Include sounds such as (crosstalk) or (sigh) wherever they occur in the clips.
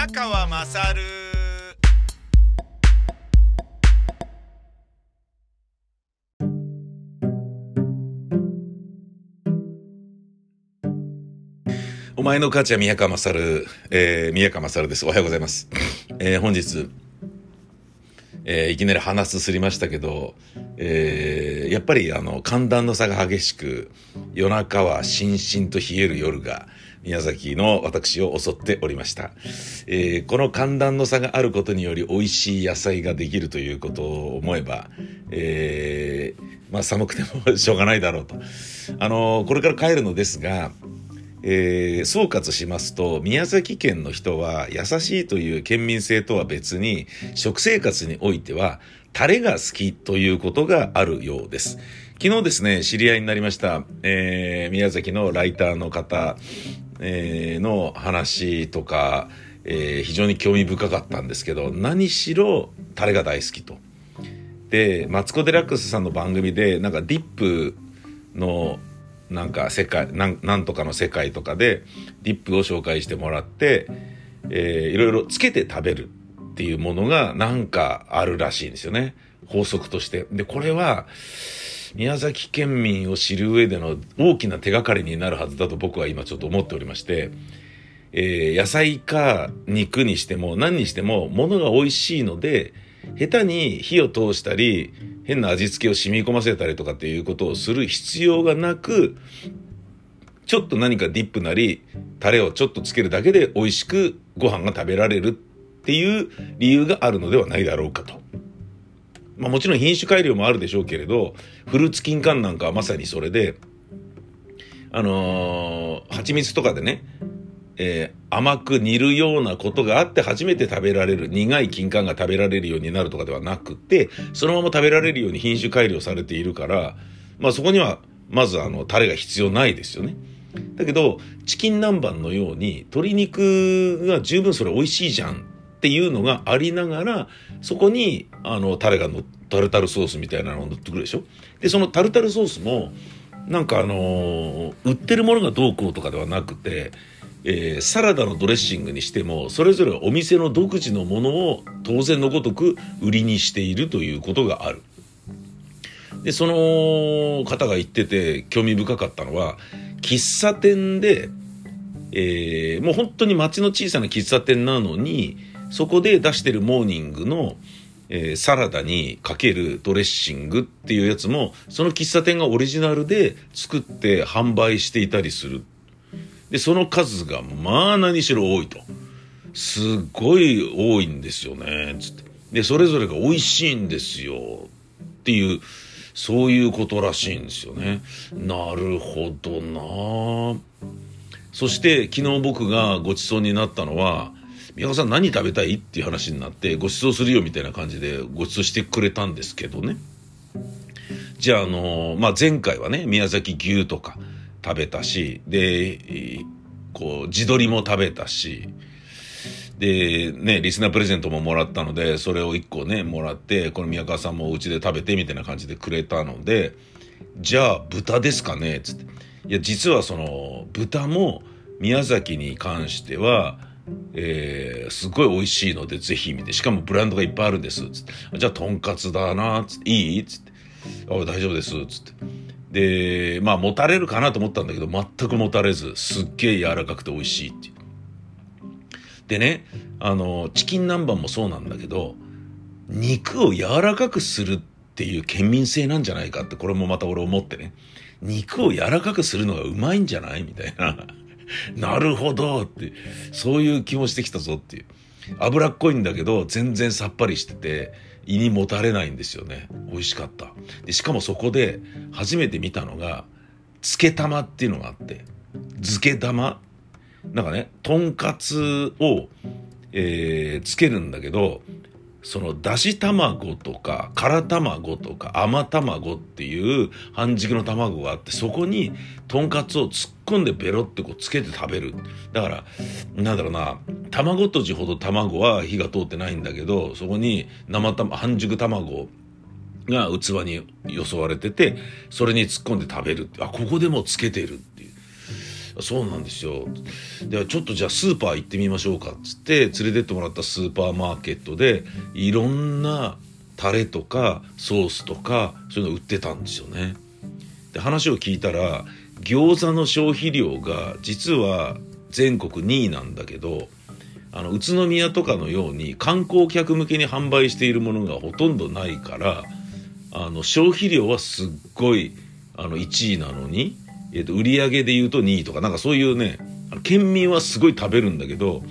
宮川まさるお前の母ちゃん宮川勝、えー、宮川勝です。おはようございます。えー、本日、えー、いきなり話すすりましたけど、えー、やっぱりあの寒暖の差が激しく夜中はしんしんと冷える夜が宮崎の私を襲っておりました、えー、この寒暖の差があることにより美味しい野菜ができるということを思えば、えー、まあ寒くてもしょうがないだろうとあのこれから帰るのですがえー、総括しますと宮崎県の人は優しいという県民性とは別に食生活においてはタレが好きということがあるようです。昨日ですね、知り合いになりました、えー、宮崎のライターの方、えー、の話とか、えー、非常に興味深かったんですけど、何しろタレが大好きと。で、マツコ・デラックスさんの番組で、なんかディップのなんか世界なんとかの世界とかでディップを紹介してもらって、えー、いろいろつけて食べるっていうものがなんかあるらしいんですよね法則としてでこれは宮崎県民を知る上での大きな手がかりになるはずだと僕は今ちょっと思っておりまして、えー、野菜か肉にしても何にしても物が美味しいので下手に火を通したり変な味付けを染み込ませたりとかっていうことをする必要がなくちょっと何かディップなりタレをちょっとつけるだけで美味しくご飯が食べられるっていう理由があるのではないだろうかと。まあもちろん品種改良もあるでしょうけれどフルーツ金柑なんかはまさにそれであのー、蜂蜜とかでねえー、甘く煮るようなことがあって初めて食べられる苦い金柑が食べられるようになるとかではなくってそのまま食べられるように品種改良されているからまあそこにはまずあのタレが必要ないですよね。だけどチキン南蛮のように鶏肉が十分それ美味しいじゃんっていうのがありながらそこにあのタレがのタルタルソースみたいなのが乗ってくるでしょ？でそのタルタルソースもなんかあのー、売ってるものがどうこうとかではなくてえー、サラダのドレッシングにしてもそれぞれお店の独自のものを当然のごとく売りにしているということがある。でその方が言ってて興味深かったのは喫茶店で、えー、もう本当に街の小さな喫茶店なのにそこで出してるモーニングの、えー、サラダにかけるドレッシングっていうやつもその喫茶店がオリジナルで作って販売していたりするで、その数が、まあ何しろ多いと。すっごい多いんですよね、つって。で、それぞれが美味しいんですよ。っていう、そういうことらしいんですよね。なるほどなそして昨日僕がご馳走になったのは、宮川さん何食べたいっていう話になってご馳走するよみたいな感じでご馳走してくれたんですけどね。じゃあ、あのまあ、前回はね、宮崎牛とか、食べたしでこう自撮りも食べたしでねリスナープレゼントももらったのでそれを1個ねもらってこの宮川さんもお家で食べてみたいな感じでくれたのでじゃあ豚ですかね？っつっていや実はその豚も宮崎に関してはえー、すごい美味しいのでぜひ見て。しかもブランドがいっぱいあるんです。つってじゃあとんかつだな。つっていい？っつって。あ大丈夫です。つって。で、まあ、持たれるかなと思ったんだけど、全く持たれず、すっげえ柔らかくて美味しいって。でね、あの、チキン南蛮もそうなんだけど、肉を柔らかくするっていう県民性なんじゃないかって、これもまた俺思ってね。肉を柔らかくするのがうまいんじゃない？みたいな。(laughs) なるほどって、そういう気もしてきたぞっていう。脂っこいんだけど、全然さっぱりしてて、胃にもたれないんですよね。美味しかった。でしかもそこで初めて見たのが漬け玉っていうのがあって。漬け玉。なんかねとんかつを、えー、つけるんだけどそのだし卵とかから卵とか甘卵っていう半熟の卵があってそこにとんかつを突っ込んでベロってこうつけて食べる。だからなんだろうな卵とじほど卵は火が通ってないんだけどそこに生卵半熟卵が器によそわれててそれに突っ込んで食べるあここでもつけてるっていう。そうなんですよ。ではちょっとじゃあスーパー行ってみましょうかっつって連れてってもらったスーパーマーケットでいろんなタレとかソースとかそういうの売ってたんですよね。で話を聞いたら餃子の消費量が実は全国2位なんだけどあの宇都宮とかのように観光客向けに販売しているものがほとんどないからあの消費量はすっごいあの1位なのに、えー、と売り上げで言うと2位とかなんかそういうね県民はすごい食べるんだけど、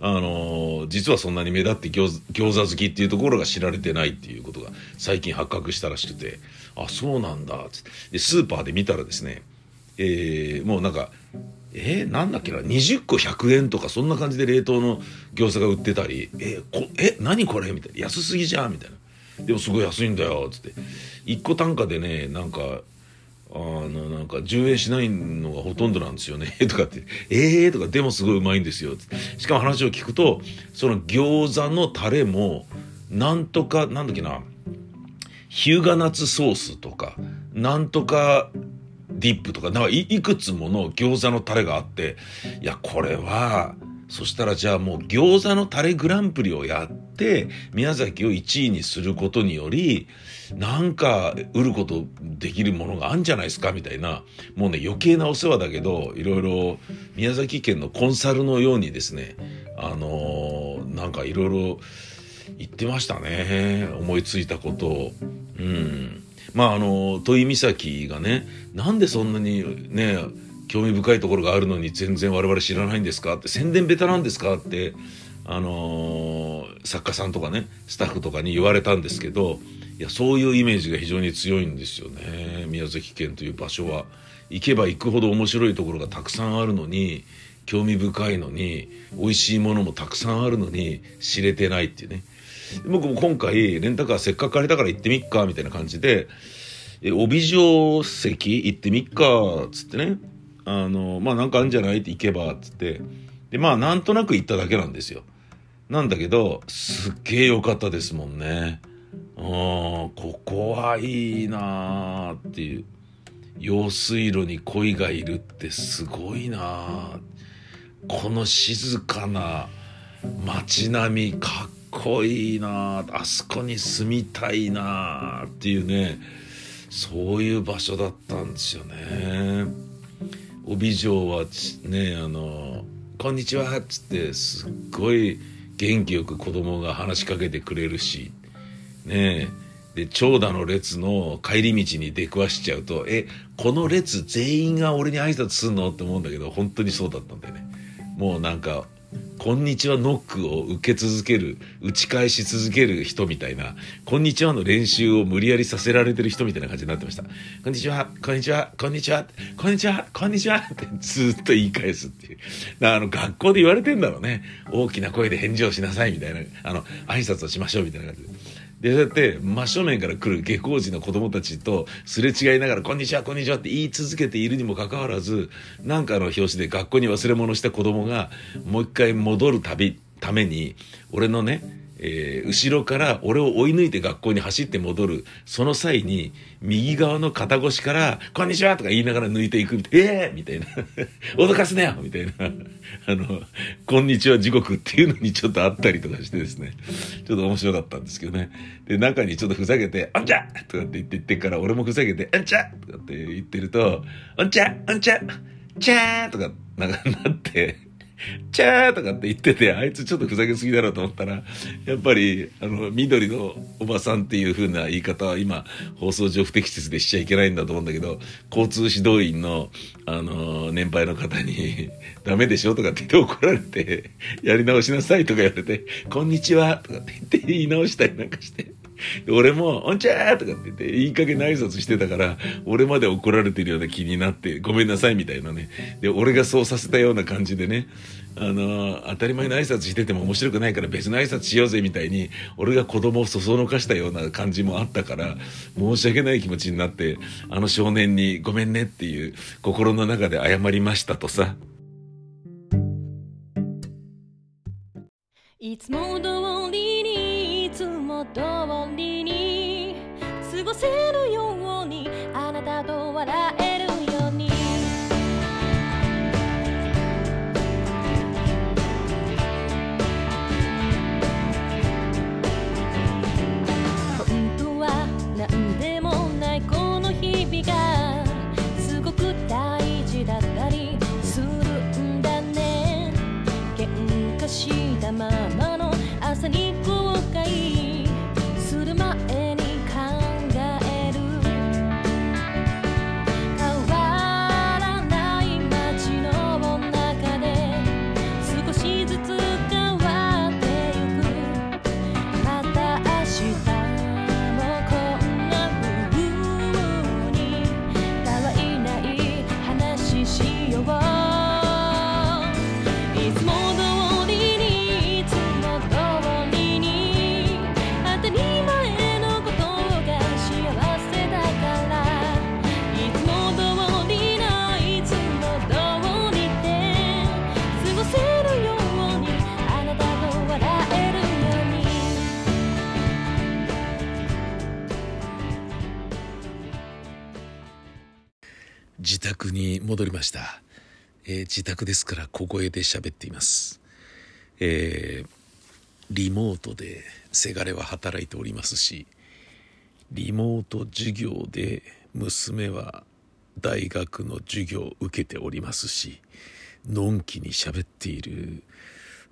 あのー、実はそんなに目立って餃子好きっていうところが知られてないっていうことが最近発覚したらしくてあそうなんだっつって。でスーパーで見たらですね、えー、もうなんかえー、なんだっけな20個100円とかそんな感じで冷凍の餃子が売ってたり「えー、こえ何これ?」みたいな「安すぎじゃん」みたいな「でもすごい安いんだよ」っつって。1個単価でねなんかあのなんか10円しないのがほとんどなんですよね。(laughs) とかって「ええー」とか「でもすごいうまいんですよ」しかも話を聞くとその餃子のタレもなんとかなんだっけな日向夏ソースとかなんとかディップとか、なんかいくつもの餃子のタレがあって、いや、これは、そしたらじゃあもう餃子のタレグランプリをやって、宮崎を1位にすることにより、なんか売ることできるものがあるんじゃないですかみたいな、もうね余計なお世話だけど、いろいろ宮崎県のコンサルのようにですね、あのー、なんかいろいろ言ってましたね。思いついたことを。うん。まああの土井岬がねなんでそんなにね興味深いところがあるのに全然我々知らないんですかって宣伝ベテランですかってあのー、作家さんとかねスタッフとかに言われたんですけどいやそういうイメージが非常に強いんですよね。宮崎県という場所は。行けば行くほど面白いところがたくさんあるのに興味深いのに美味しいものもたくさんあるのに知れてないっていうね。僕も今回レンタカーせっかく借りたから行ってみっかみたいな感じで帯状席行ってみっかっつってね。あのまあなんかあるんじゃない？って行けばっつって。でまあなんとなく行っただけなんですよ。なんだけどすっげえ良かったですもんね。うんここはいいなーっていう。用水路に鯉がいるってすごいなこの静かな街並みかっこいいなあそこに住みたいなっていうねそういう場所だったんですよね。帯状はねあの「こんにちは」っつってすっごい元気よく子供が話しかけてくれるしねで長蛇の列の帰り道に出くわしちゃうと「えこの列全員が俺に挨拶すんの?」って思うんだけど本当にそうだったんだよね。もうなんかこんにちはノックを受け続ける、打ち返し続ける人みたいな、こんにちはの練習を無理やりさせられてる人みたいな感じになってました。こんにちは、こんにちは、こんにちは、こんにちは、こんにちはってずっと言い返すっていう。だあの学校で言われてんだろうね。大きな声で返事をしなさいみたいな、あの、挨拶をしましょうみたいな感じで。で、そうやって真正面から来る下校時の子供たちとすれ違いながら、こんにちは、こんにちはって言い続けているにもかかわらず、なんかの表紙で学校に忘れ物した子供が、もう一回戻る旅、ために、俺のね、えー、後ろから俺を追い抜いて学校に走って戻る、その際に、右側の肩越しから、こんにちはとか言いながら抜いていくみたいな、ええー、みたいな、(laughs) 脅かすなよ！みたいな、(laughs) あの、こんにちは地獄っていうのにちょっとあったりとかしてですね、ちょっと面白かったんですけどね。で、中にちょっとふざけて、あんちゃ！とかって言って言ってから、俺もふざけて、あんちゃ！とかって言ってると、あんちゃ！あんちゃ！ちゃー！とか、なんか (laughs) なって、(laughs) チャーとかって言ってて、あいつちょっとふざけすぎだろうと思ったら、やっぱり、あの、緑のおばさんっていう風な言い方は今、放送上不適切でしちゃいけないんだと思うんだけど、交通指導員の、あの、年配の方に、(laughs) ダメでしょとかって言って怒られて、やり直しなさいとか言われて、こんにちはとかって言って言い直したりなんかして、俺も、おんちゃーとかって言って、いい加減な挨拶してたから、俺まで怒られてるような気になって、ごめんなさいみたいなね。で、俺がそうさせたような感じでね、あの、当たり前の挨拶してても面白くないから別の挨拶しようぜみたいに、俺が子供をそそのかしたような感じもあったから、申し訳ない気持ちになって、あの少年にごめんねっていう心の中で謝りましたとさ。いつも通過ごせるように。あなたと笑宅に戻りました、えー、自宅ですから小声で喋っています。えー、リモートでせがれは働いておりますしリモート授業で娘は大学の授業を受けておりますしのんきに喋っている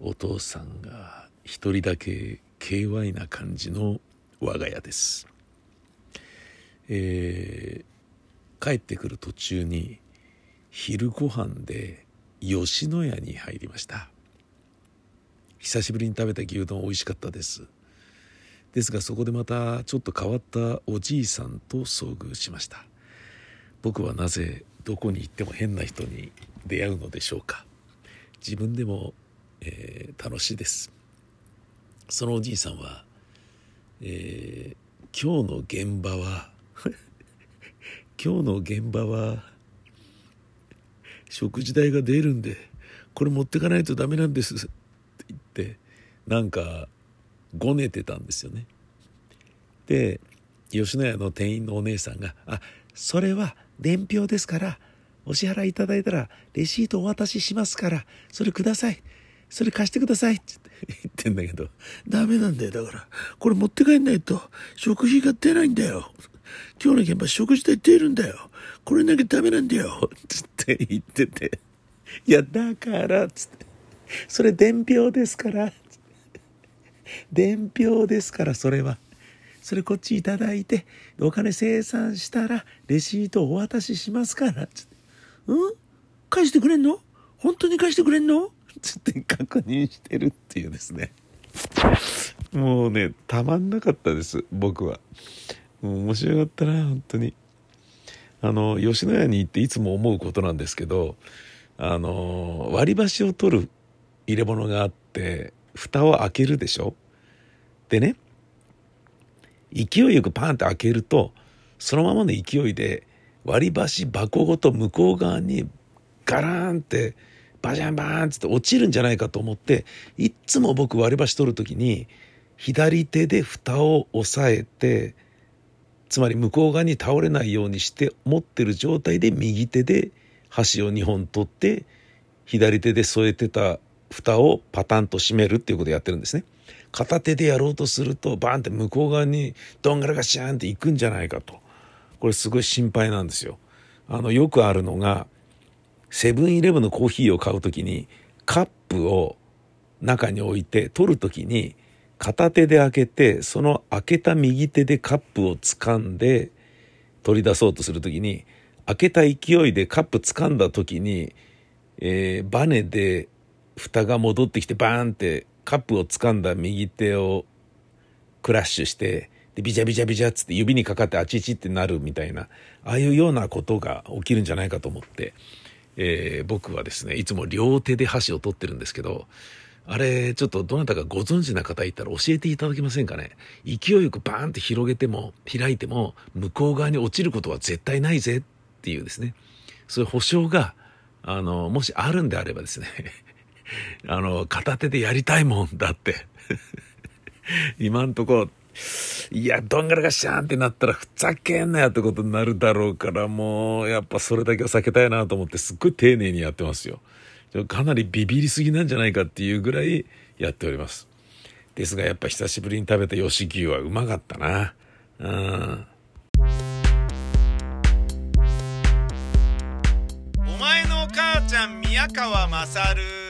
お父さんが一人だけ KY な感じの我が家です、えー、帰ってくる途中に昼ご飯で吉野家に入りました。久しぶりに食べた牛丼美味しかったです。ですがそこでまたちょっと変わったおじいさんと遭遇しました。僕はなぜどこに行っても変な人に出会うのでしょうか。自分でも、えー、楽しいです。そのおじいさんは、えー、今日の現場は今日の現場は食事代が出るんでこれ持ってかないとダメなんですって言ってなんかごねてたんですよね。で吉野家の店員のお姉さんが「あそれは伝票ですからお支払いいただいたらレシートお渡ししますからそれください。それ貸してください」って言ってんだけど「ダメなんだよだから。これ持って帰んないと食費が出ないんだよ。今日の現場食事代出るんだよ。これなきゃダメなんだよ」つって言ってて「いやだから」つって「それ伝票ですから」伝票ですからそれは。それこっちいただいてお金生産したらレシートをお渡ししますから。つってうん？返してくれんの？本当に返してくれんの？つって確認してるっていうですね。もうね、たまんなかったです、僕は。もう面白かったな、本当に。あの、吉野家に行っていつも思うことなんですけど、あの、割り箸を取る入れ物があって、蓋を開けるでしょ？でね、勢いよくパンって開けると、そのままの勢いで割り箸箱ごと向こう側にガラーンってバジャンバーンっつって落ちるんじゃないかと思っていっつも僕割り箸取る時に左手で蓋を押さえてつまり向こう側に倒れないようにして持ってる状態で右手で箸を2本取って左手で添えてた蓋をパタンと閉めるっていうことをやってるんですね。片手でやろうとするとバーンって向こう側にどんがらがしゃーんっていくんじゃないかと。これすごい心配なんですよ。あの、よくあるのが、セブンイレブンのコーヒーを買うときに、カップを中に置いて取るときに、片手で開けて、その開けた右手でカップを掴んで取り出そうとするときに、開けた勢いでカップ掴んだときに、えー、バネで蓋が戻ってきてバーンってカップを掴んだ右手をクラッシュして、で、ビジャビジャビジャっつって指にかかってあちちってなるみたいな、ああいうようなことが起きるんじゃないかと思って、えー、僕はですね、いつも両手で箸を取ってるんですけど、あれ、ちょっとどなたかご存知な方いたら教えていただけませんかね？勢いよくバーンって広げても、開いても、向こう側に落ちることは絶対ないぜっていうですね、そういう保証が、あの、もしあるんであればですね、(laughs) あの、片手でやりたいもんだって。(laughs) 今んとこ、いや、どんがらがしゃーんってなったら、ふざけんなよってことになるだろうから、もう、やっぱそれだけは避けたいなと思って、すっごい丁寧にやってますよ。かなりビビりすぎなんじゃないかっていうぐらいやっております。ですが、やっぱ久しぶりに食べた吉牛はうまかったな。うん。お前のお母ちゃん、宮川勝。